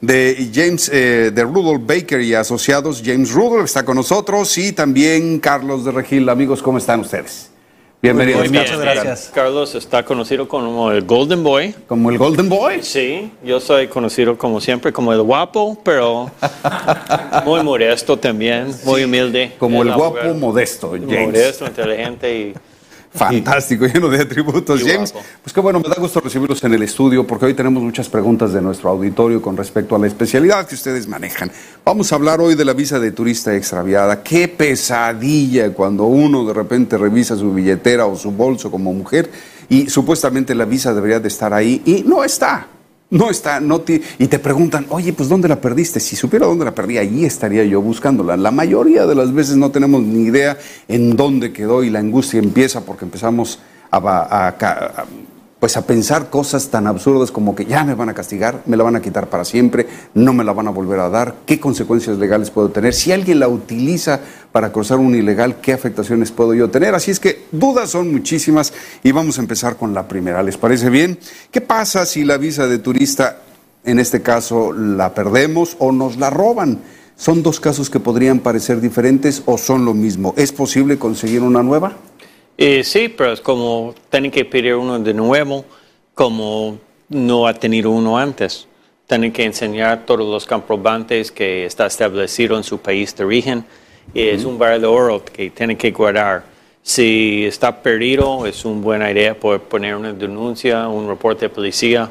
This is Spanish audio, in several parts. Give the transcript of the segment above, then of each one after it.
de James, eh, de Rudolph Baker y Asociados. James Rudolph está con nosotros y también Carlos de Regil. Amigos, ¿cómo están ustedes? Bienvenidos. Muchas gracias. Carlos está conocido como el Golden Boy. ¿Como el Golden Boy? Sí, yo soy conocido como siempre como el guapo, pero muy modesto también, muy humilde. Como el guapo modesto, James. Modesto, inteligente y Fantástico, lleno de atributos. James, pues qué bueno, me da gusto recibirlos en el estudio porque hoy tenemos muchas preguntas de nuestro auditorio con respecto a la especialidad que ustedes manejan. Vamos a hablar hoy de la visa de turista extraviada. Qué pesadilla cuando uno de repente revisa su billetera o su bolso como mujer y supuestamente la visa debería de estar ahí y no está. No está, no y te preguntan, oye, pues ¿dónde la perdiste? Si supiera dónde la perdí, allí estaría yo buscándola. La mayoría de las veces no tenemos ni idea en dónde quedó y la angustia empieza porque empezamos a, a pues a pensar cosas tan absurdas como que ya me van a castigar, me la van a quitar para siempre, no me la van a volver a dar, qué consecuencias legales puedo tener, si alguien la utiliza para cruzar un ilegal, qué afectaciones puedo yo tener. Así es que dudas son muchísimas y vamos a empezar con la primera. ¿Les parece bien? ¿Qué pasa si la visa de turista, en este caso, la perdemos o nos la roban? ¿Son dos casos que podrían parecer diferentes o son lo mismo? ¿Es posible conseguir una nueva? Eh, sí, pero es como tienen que pedir uno de nuevo, como no ha tenido uno antes. Tienen que enseñar todos los comprobantes que está establecido en su país de origen. Es un barrio de oro que tienen que guardar. Si está perdido, es una buena idea poder poner una denuncia, un reporte de policía.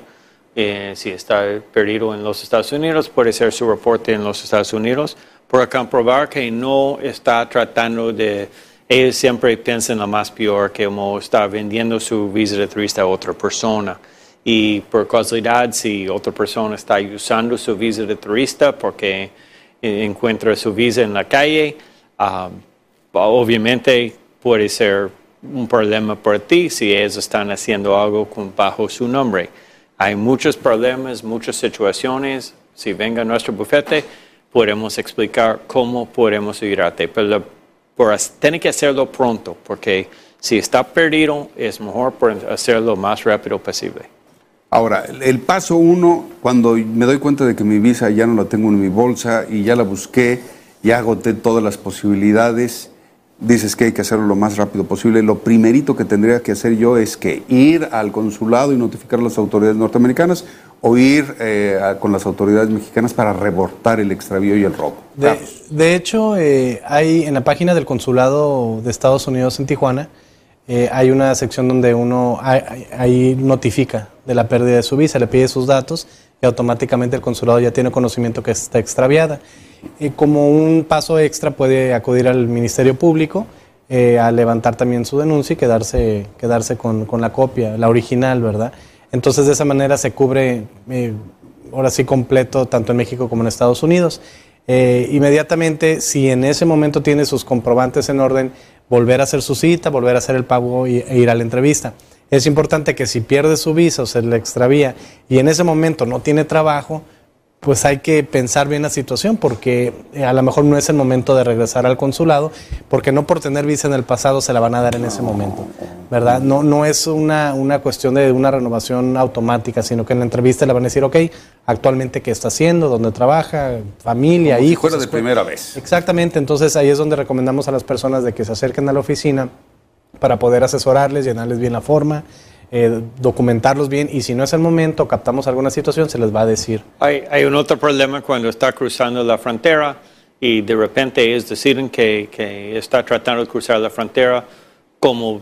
Eh, si está perdido en los Estados Unidos, puede ser su reporte en los Estados Unidos para comprobar que no está tratando de ellos siempre piensan lo más peor, que como está vendiendo su visa de turista a otra persona. Y por casualidad, si otra persona está usando su visa de turista porque encuentra su visa en la calle, um, obviamente puede ser un problema para ti si ellos están haciendo algo bajo su nombre. Hay muchos problemas, muchas situaciones. Si venga a nuestro bufete, podemos explicar cómo podemos ayudarte. Pero por tiene que hacerlo pronto, porque si está perdido, es mejor hacerlo lo más rápido posible. Ahora, el paso uno, cuando me doy cuenta de que mi visa ya no la tengo en mi bolsa y ya la busqué, ya agoté todas las posibilidades, dices que hay que hacerlo lo más rápido posible. Lo primerito que tendría que hacer yo es que ir al consulado y notificar a las autoridades norteamericanas o ir eh, con las autoridades mexicanas para reportar el extravío y el robo. De, hecho, eh, hay en la página del consulado de Estados Unidos en Tijuana, eh, hay una sección donde uno ahí notifica de la pérdida de su visa, le pide sus datos y automáticamente el consulado ya tiene conocimiento que está extraviada. Y como un paso extra puede acudir al Ministerio Público a levantar también su denuncia y quedarse, quedarse con, con la copia, la original, ¿verdad? Entonces de esa manera se cubre eh, ahora sí completo tanto en México como en Estados Unidos. Eh, inmediatamente, si en ese momento tiene sus comprobantes en orden, volver a hacer su cita, volver a hacer el pago e ir a la entrevista. Es importante que si pierde su visa o se le extravía y en ese momento no tiene trabajo, pues hay que pensar bien la situación porque eh, a lo mejor no es el momento de regresar al consulado, porque no por tener visa en el pasado se la van a dar en ese momento, ¿verdad? No, no es una, una cuestión de una renovación automática, sino que en la entrevista le van a decir, ok, actualmente qué está haciendo, dónde trabaja, familia, Como hijos. Si de primera vez. Exactamente, entonces ahí es donde recomendamos a las personas de que se acerquen a la oficina para poder asesorarles, llenarles bien la forma eh, documentarlos bien y si no es el momento, captamos alguna situación, se les va a decir. Hay, hay un otro problema cuando está cruzando la frontera y de repente ellos deciden que, que está tratando de cruzar la frontera como,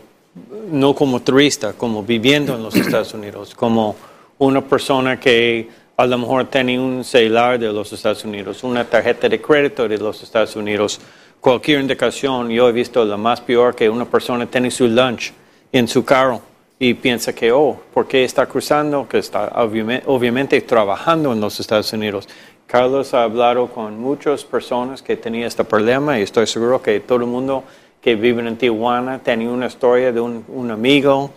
no como turista, como viviendo en los Estados Unidos, como una persona que a lo mejor tiene un celular de los Estados Unidos, una tarjeta de crédito de los Estados Unidos, cualquier indicación, yo he visto la más peor que una persona tiene su lunch en su carro y piensa que, oh, ¿por qué está cruzando? Que está obviamente, trabajando en los Estados Unidos. Carlos ha hablado con muchas personas que tenían este problema y estoy seguro que todo el mundo que vive en Tijuana tiene una historia de un, amigo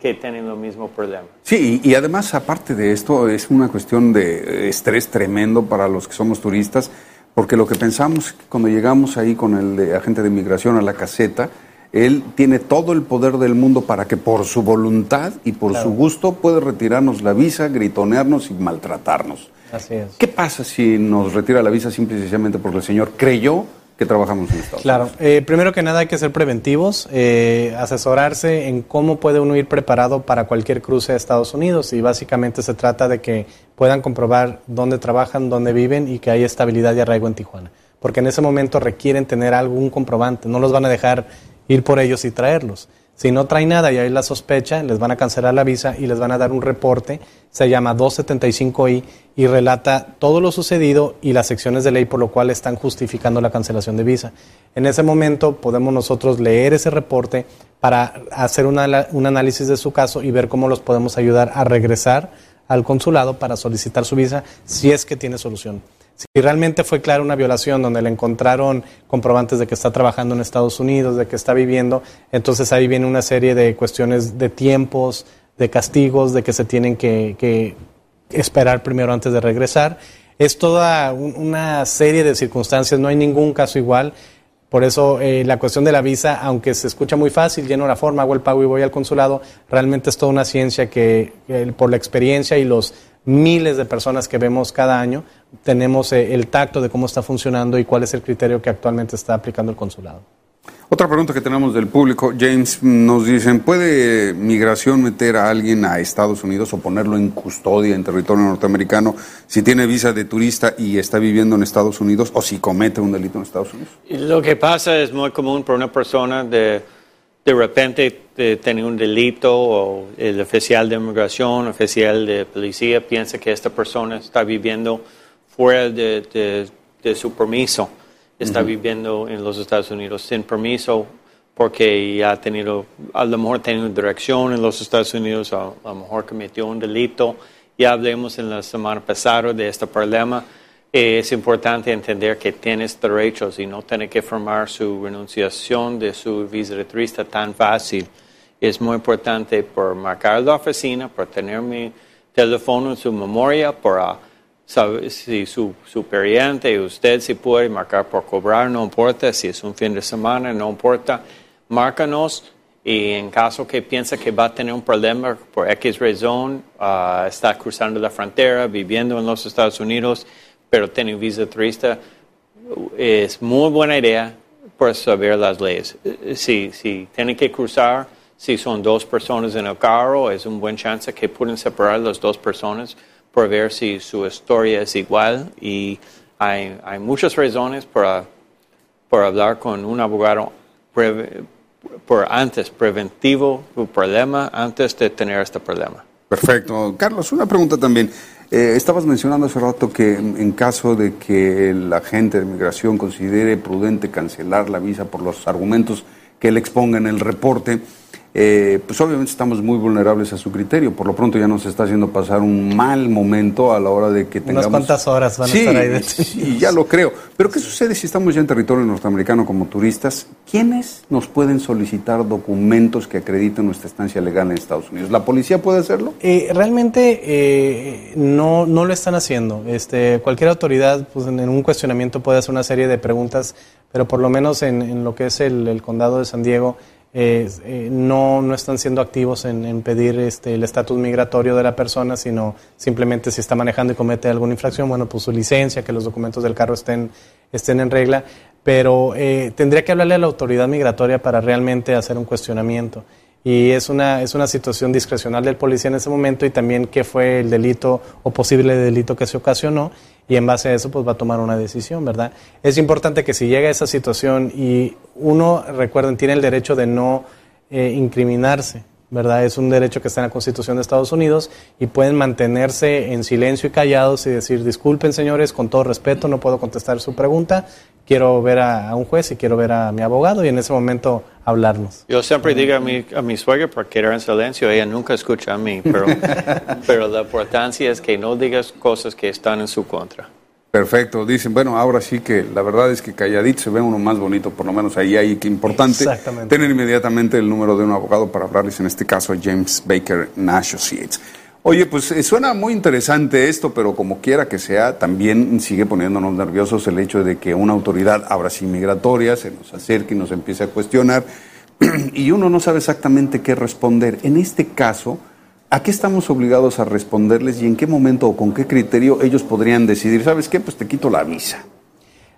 que tiene el mismo problema. Sí, y además aparte de esto es una cuestión de estrés tremendo para los que somos turistas, porque lo que pensamos cuando llegamos ahí con el agente de inmigración a la caseta, él tiene todo el poder del mundo para que por su voluntad y por su gusto puede retirarnos la visa, gritonearnos y maltratarnos. Así es. ¿Qué pasa si nos retira la visa simple y sencillamente porque el señor creyó que trabajamos en Estados claro. Unidos? Claro, eh, primero que nada hay que ser preventivos, eh, asesorarse en cómo puede uno ir preparado para cualquier cruce a Estados Unidos y básicamente se trata de que puedan comprobar dónde trabajan, dónde viven y que hay estabilidad y arraigo en Tijuana. Porque en ese momento requieren tener algún comprobante, no los van a dejar ir por ellos y traerlos. Si no trae nada y hay la sospecha, les van a cancelar la visa y les van a dar un reporte, se llama 275i y relata todo lo sucedido y las secciones de ley por lo cual están justificando la cancelación de visa. En ese momento podemos nosotros leer ese reporte para hacer un análisis de su caso y ver cómo los podemos ayudar a regresar al consulado para solicitar su visa si es que tiene solución. Si realmente fue clara una violación donde le encontraron comprobantes de que está trabajando en Estados Unidos, de que está viviendo, entonces ahí viene una serie de cuestiones de tiempos, de castigos, de que se tienen que, esperar primero antes de regresar. Es toda una serie de circunstancias, no hay ningún caso igual. Por eso eh, la cuestión de la visa, aunque se escucha muy fácil, lleno la forma, hago el pago y voy al consulado, realmente es toda una ciencia que por la experiencia y los miles de personas que vemos cada año, tenemos eh, el tacto de cómo está funcionando y cuál es el criterio que actualmente está aplicando el consulado. Otra pregunta que tenemos del público, James, nos dicen, ¿puede migración meter a alguien a Estados Unidos o ponerlo en custodia en territorio norteamericano si tiene visa de turista y está viviendo en Estados Unidos o si comete un delito en Estados Unidos? Lo que pasa es muy común para una persona de de repente de tener un delito o el oficial de inmigración, oficial de policía piensa que esta persona está viviendo fuera de, su permiso, está viviendo en los Estados Unidos sin permiso porque ha tenido, a lo mejor tenido dirección en los Estados Unidos, a, a lo mejor cometió un delito. Ya hablamos en la semana pasada de este problema es importante entender que tienes derechos y no tener que formar su renunciación de su turista tan fácil. Es muy importante por marcar la oficina, por tener mi teléfono en su memoria, por ah, saber si su superiente usted si puede marcar por cobrar, no importa, si es un fin de semana, no importa, márcanos y en caso que piensa que va a tener un problema por X razón, uh, está cruzando la frontera, viviendo en los Estados Unidos, pero tener visa turista es muy buena idea por saber las leyes. Si, si tienen que cruzar, si son dos personas en el carro, es un buen chance que pueden separar las dos personas por ver si su historia es igual y hay, hay muchas razones para, para hablar con un abogado por antes, preventivo, un problema, antes de tener este problema. Perfecto. Carlos, una pregunta también. Eh, estabas mencionando hace rato que en, caso de que el agente de migración considere prudente cancelar la visa por los argumentos que él exponga en el reporte, eh, pues obviamente estamos muy vulnerables a su criterio. Por lo pronto ya nos está haciendo pasar un mal momento a la hora de que tengamos... Unas cuantas horas van a estar ahí. Sí, ya lo creo. Pero ¿qué sucede si estamos ya en territorio norteamericano como turistas? ¿Quiénes nos pueden solicitar documentos que acrediten nuestra estancia legal en Estados Unidos? ¿La policía puede hacerlo? Eh, realmente eh, no, no lo están haciendo. Este, cualquier autoridad pues, en, un cuestionamiento puede hacer una serie de preguntas, pero por lo menos en, lo que es el condado de San Diego eh, no, no están siendo activos en, pedir este, el estatus migratorio de la persona, sino simplemente si está manejando y comete alguna infracción, bueno, pues su licencia, que los documentos del carro estén, estén en regla, pero eh, tendría que hablarle a la autoridad migratoria para realmente hacer un cuestionamiento y es una, es una situación discrecional del policía en ese momento y también qué fue el delito o posible delito que se ocasionó y en base a eso pues va a tomar una decisión, ¿verdad? Es importante que si llega a esa situación y uno, recuerden, tiene el derecho de no eh, incriminarse, ¿verdad? Es un derecho que está en la Constitución de Estados Unidos y pueden mantenerse en silencio y callados y decir, disculpen señores, con todo respeto, no puedo contestar su pregunta, quiero ver a, un juez y quiero ver a mi abogado y en ese momento hablarnos. Yo siempre digo a mi, a mi suegra para quedar en silencio, ella nunca escucha a mí, pero, pero la importancia es que no digas cosas que están en su contra. Perfecto, dicen, bueno, ahora sí que la verdad es que calladito se ve uno más bonito, por lo menos ahí hay que importante tener inmediatamente el número de un abogado para hablarles, en este caso a James Baker Associates. Oye, pues eh, suena muy interesante esto, pero como quiera que sea, también sigue poniéndonos nerviosos el hecho de que una autoridad, ahora sí migratoria, se nos acerque y nos empiece a cuestionar y uno no sabe exactamente qué responder. En este caso, ¿A qué estamos obligados a responderles y en qué momento o con qué criterio ellos podrían decidir, sabes qué, pues te quito la visa?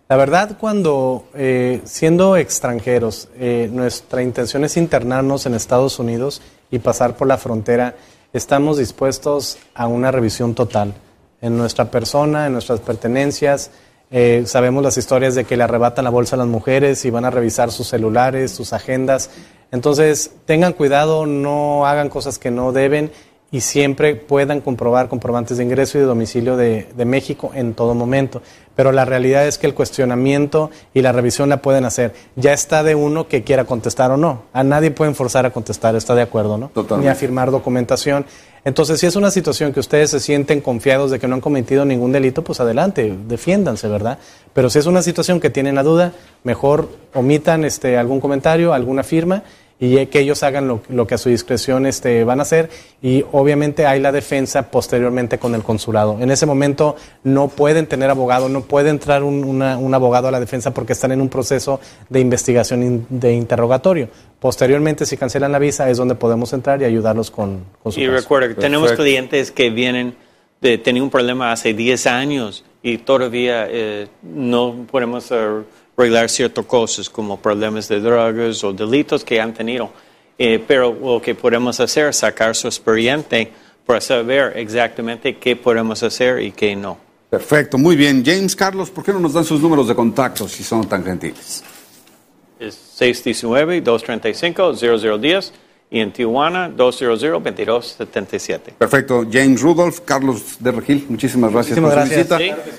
La verdad, cuando eh, siendo extranjeros, eh, nuestra intención es internarnos en Estados Unidos y pasar por la frontera, estamos dispuestos a una revisión total en nuestra persona, en nuestras pertenencias. Eh, sabemos las historias de que le arrebatan la bolsa a las mujeres y van a revisar sus celulares, sus agendas. Entonces, tengan cuidado, no hagan cosas que no deben y siempre puedan comprobar comprobantes de ingreso y de domicilio de, de, México en todo momento. Pero la realidad es que el cuestionamiento y la revisión la pueden hacer. Ya está de uno que quiera contestar o no. A nadie pueden forzar a contestar, está de acuerdo, ¿no? Totalmente. Ni a firmar documentación. Entonces, si es una situación que ustedes se sienten confiados de que no han cometido ningún delito, pues adelante, defiéndanse, ¿verdad? Pero si es una situación que tienen la duda, mejor omitan este, algún comentario, alguna firma y que ellos hagan lo, lo, que a su discreción este, van a hacer y obviamente hay la defensa posteriormente con el consulado. En ese momento no pueden tener abogado, no puede entrar un, una, un abogado a la defensa porque están en un proceso de investigación in, de interrogatorio. Posteriormente, si cancelan la visa, es donde podemos entrar y ayudarlos con, con su Y caso. recuerda que tenemos clientes que vienen de tener un problema hace 10 años y todavía eh, no podemos uh, arreglar ciertas cosas como problemas de drogas o delitos que han tenido. Eh, pero lo que podemos hacer es sacar su expediente para saber exactamente qué podemos hacer y qué no. Perfecto, muy bien. James Carlos, ¿por qué no nos dan sus números de contacto si son tan gentiles? Es 619-235-0010 y en Tijuana 200-2277. Perfecto. James Rudolph, Carlos de Regil, muchísimas gracias Muchísimas por su gracias. visita. Sí.